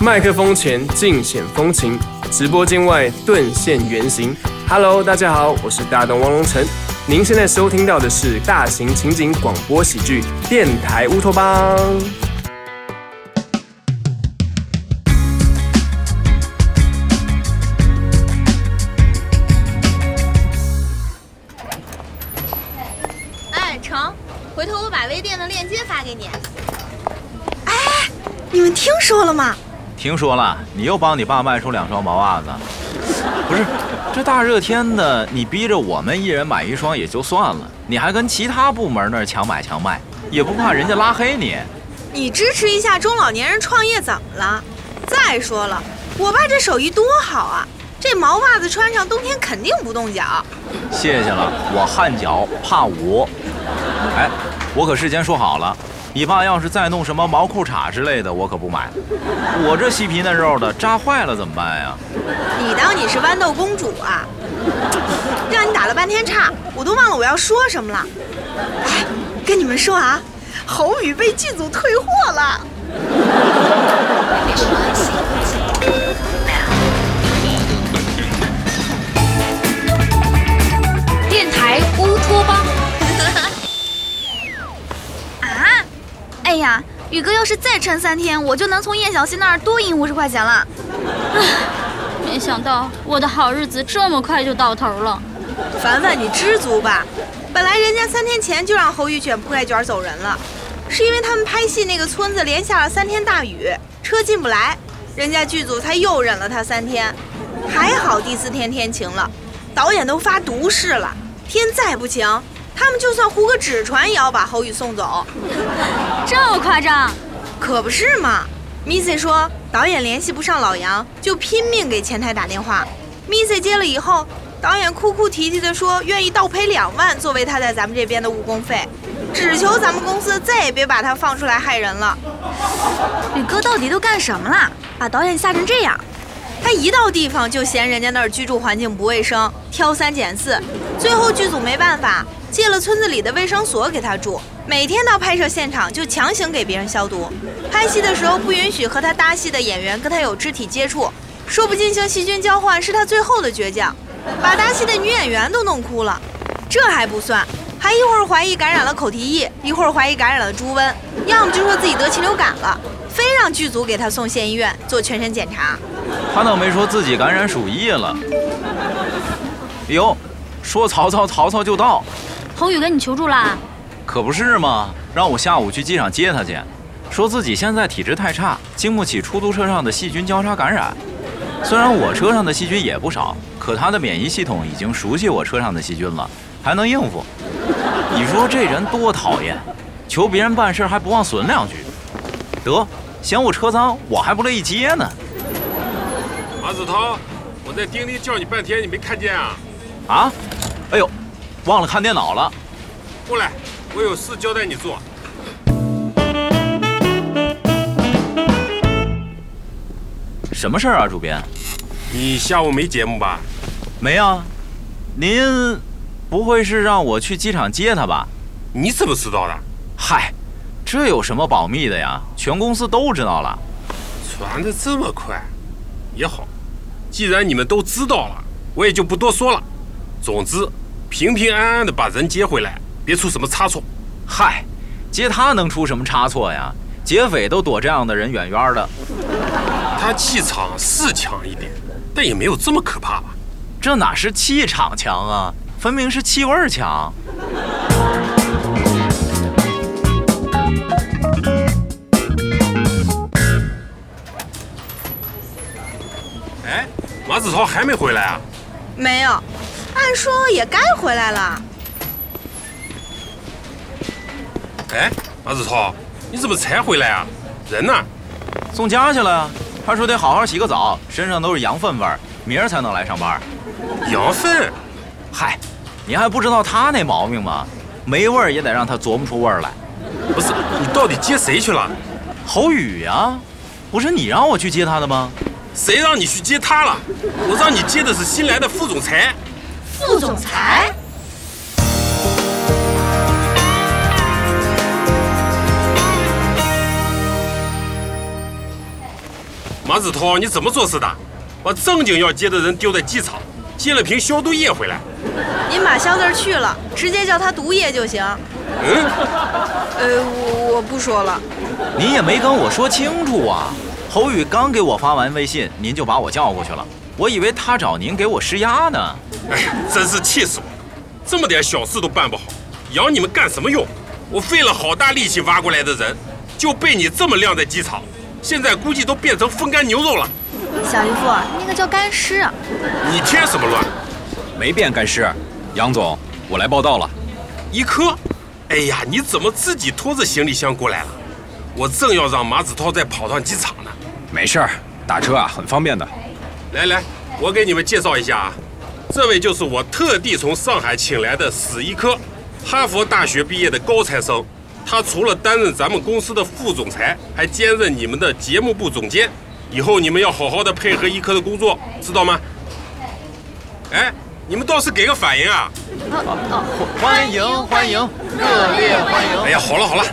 麦克风前尽显风情，直播间外顿现原形。Hello，大家好，我是大东汪龙城。您现在收听到的是大型情景广播喜剧《电台乌托邦》。哎，成，回头我把微店的链接发给你。哎，你们听说了吗？听说了，你又帮你爸卖出两双毛袜子。不是，这大热天的，你逼着我们一人买一双也就算了，你还跟其他部门那儿强买强卖，也不怕人家拉黑你？你支持一下中老年人创业怎么了？再说了，我爸这手艺多好啊，这毛袜子穿上冬天肯定不冻脚。谢谢了，我汗脚怕捂。哎，我可事先说好了，你爸要是再弄什么毛裤衩之类的，我可不买。我这细皮嫩肉的扎坏了怎么办呀？你当你是豌豆公主啊？让你打了半天岔，我都忘了我要说什么了。哎，跟你们说啊，侯宇被剧组退货了。宇哥要是再撑三天，我就能从叶小溪那儿多赢五十块钱了。唉，没想到我的好日子这么快就到头了。凡凡，你知足吧。本来人家三天前就让侯宇卷铺盖卷走人了，是因为他们拍戏那个村子连下了三天大雨，车进不来，人家剧组才又忍了他三天。还好第四天天晴了，导演都发毒誓了，天再不晴，他们就算糊个纸船也要把侯宇送走。这么夸张？可不是嘛。Missy 说导演联系不上老杨，就拼命给前台打电话。Missy 接了以后，导演哭哭啼啼地说愿意倒赔两万作为他在咱们这边的误工费，只求咱们公司再也别把他放出来害人了。宇哥到底都干什么了？把导演吓成这样？他一到地方就嫌人家那儿居住环境不卫生，挑三拣四，最后剧组没办法，借了村子里的卫生所给他住，每天到拍摄现场就强行给别人消毒，拍戏的时候不允许和他搭戏的演员跟他有肢体接触，说不进行细菌交换是他最后的倔强，把搭戏的女演员都弄哭了。这还不算，还一会儿怀疑感染了口蹄疫，一会儿怀疑感染了猪瘟，要么就说自己得禽流感了，非让剧组给他送县医院做全身检查。他倒没说自己感染鼠疫了。哟，说曹操，曹操就到。侯宇跟你求助啦？可不是嘛，让我下午去机场接他去，说自己现在体质太差，经不起出租车上的细菌交叉感染。虽然我车上的细菌也不少，可他的免疫系统已经熟悉我车上的细菌了，还能应付。你说这人多讨厌，求别人办事还不忘损两句。得，嫌我车脏，我还不乐意接呢。马子涛，我在钉钉叫你半天，你没看见啊？啊？哎呦，忘了看电脑了。过来，我有事交代你做。什么事儿啊，主编？你下午没节目吧？没啊。您不会是让我去机场接他吧？你怎么知道的？嗨，这有什么保密的呀？全公司都知道了。传的这么快，也好。既然你们都知道了，我也就不多说了。总之，平平安安的把人接回来，别出什么差错。嗨，接他能出什么差错呀？劫匪都躲这样的人远远的。他气场是强一点，但也没有这么可怕吧？这哪是气场强啊，分明是气味强。哎，马子超还没回来啊？没有，按说也该回来了。哎，马子涛，你怎么才回来啊？人呢？送家去了。他说得好好洗个澡，身上都是羊粪味儿，明儿才能来上班。羊粪？嗨，你还不知道他那毛病吗？没味儿也得让他琢磨出味儿来。不是，你到底接谁去了？侯宇呀，不是你让我去接他的吗？谁让你去接他了？我让你接的是新来的副总裁。副总裁？马子涛，你怎么做事的？把正经要接的人丢在机场，接了瓶消毒液回来。您把肖字去了，直接叫他毒液就行。嗯，呃，我我不说了。您也没跟我说清楚啊！侯宇刚给我发完微信，您就把我叫过去了，我以为他找您给我施压呢。哎呀，真是气死我了！这么点小事都办不好，养你们干什么用？我费了好大力气挖过来的人，就被你这么晾在机场，现在估计都变成风干牛肉了。小姨夫，那个叫干尸。你添什么乱？没变干尸。杨总，我来报道了。一科，哎呀，你怎么自己拖着行李箱过来了？我正要让马子涛再跑上机场呢。没事儿，打车啊，很方便的。来来，我给你们介绍一下啊，这位就是我特地从上海请来的史一科，哈佛大学毕业的高材生。他除了担任咱们公司的副总裁，还兼任你们的节目部总监。以后你们要好好的配合一科的工作，知道吗？哎，你们倒是给个反应啊！欢迎欢迎，热烈欢迎！哎呀，好了好了，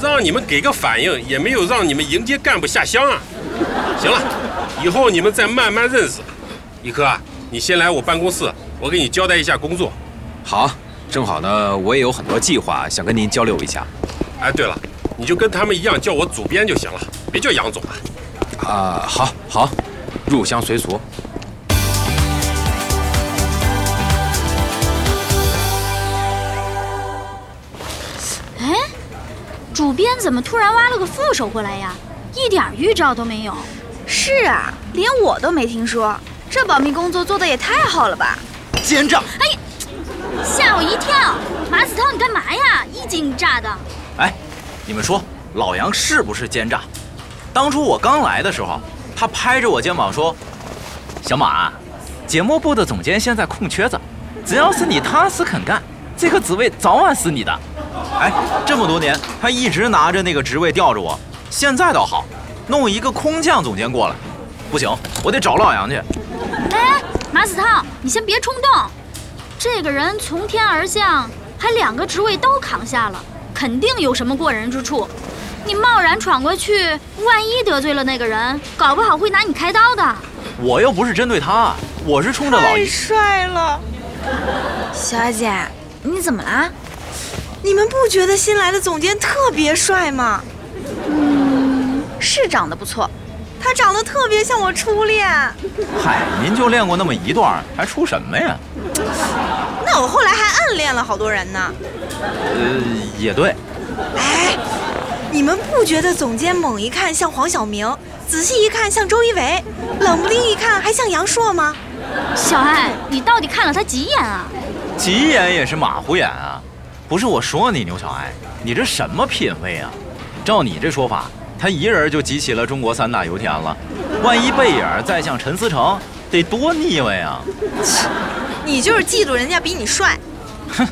让你们给个反应，也没有让你们迎接干部下乡啊。行了，以后你们再慢慢认识。一科啊，你先来我办公室，我给你交代一下工作。好，正好呢，我也有很多计划想跟您交流一下。哎，对了，你就跟他们一样叫我主编就行了，别叫杨总了。啊，好，好，入乡随俗。哎，主编怎么突然挖了个副手过来呀？一点预兆都没有。是啊，连我都没听说，这保密工作做的也太好了吧！奸诈！哎呀，吓我一跳！马子涛，你干嘛呀？一惊一乍的。哎，你们说老杨是不是奸诈？当初我刚来的时候，他拍着我肩膀说：“小马，节目部的总监现在空缺着，只要是你踏实肯干，这个职位早晚是你的。”哎，这么多年他一直拿着那个职位吊着我，现在倒好，弄一个空降总监过来，不行，我得找老杨去。哎，马子涛，你先别冲动，这个人从天而降，还两个职位都扛下了，肯定有什么过人之处。你贸然闯过去，万一得罪了那个人，搞不好会拿你开刀的。我又不是针对他，我是冲着老太帅了！小姐，你怎么了？你们不觉得新来的总监特别帅吗？嗯，是长得不错。他长得特别像我初恋。嗨，您就练过那么一段，还出什么呀？那我后来还暗恋了好多人呢。呃，也对。哎。你们不觉得总监猛一看像黄晓明，仔细一看像周一围，冷不丁一看还像杨烁吗？小艾，你到底看了他几眼啊？几眼也是马虎眼啊！不是我说你牛小艾，你这什么品味啊？照你这说法，他一人就集齐了中国三大油田了。万一背影再像陈思诚，得多腻歪啊！切，你就是嫉妒人家比你帅。哼，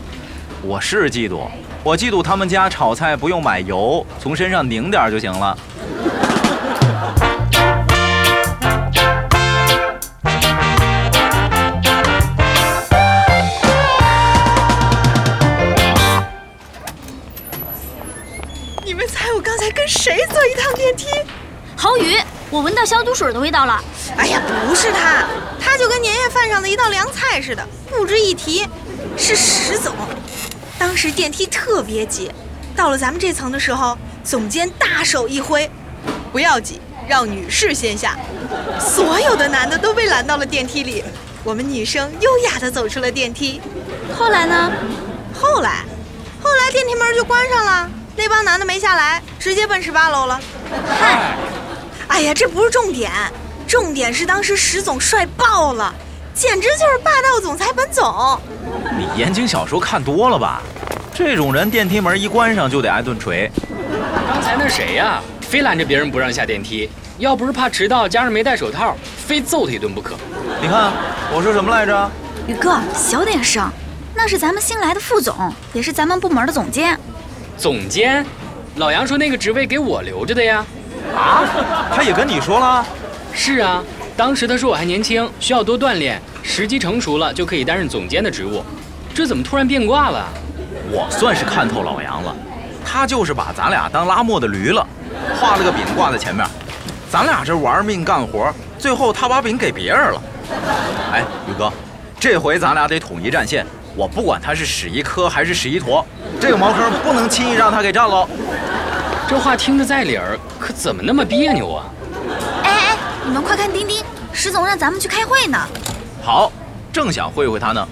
我是嫉妒。我嫉妒他们家炒菜不用买油，从身上拧点就行了。郝宇，我闻到消毒水的味道了。哎呀，不是他，他就跟年夜饭上的一道凉菜似的，不值一提。是石总。当时电梯特别挤，到了咱们这层的时候，总监大手一挥，不要挤，让女士先下。所有的男的都被拦到了电梯里，我们女生优雅地走出了电梯。后来呢？后来，后来电梯门就关上了，那帮男的没下来，直接奔十八楼了。嗨，哎呀，这不是重点，重点是当时石总帅爆了。简直就是霸道总裁本总！你言情小说看多了吧？这种人电梯门一关上就得挨顿锤。刚才那谁呀？非拦着别人不让下电梯，要不是怕迟到，加上没戴手套，非揍他一顿不可。你看我说什么来着？宇哥，小点声，那是咱们新来的副总，也是咱们部门的总监。总监？老杨说那个职位给我留着的呀。啊？他也跟你说了？是啊。当时他说我还年轻，需要多锻炼，时机成熟了就可以担任总监的职务。这怎么突然变卦了？我算是看透老杨了，他就是把咱俩当拉磨的驴了，画了个饼挂在前面。咱俩这玩命干活，最后他把饼给别人了。哎，宇哥，这回咱俩得统一战线。我不管他是史一科还是史一坨，这个茅坑不能轻易让他给占了。这话听着在理儿，可怎么那么别扭啊？哎哎，你们快看丁丁，石总让咱们去开会呢。好，正想会会他呢。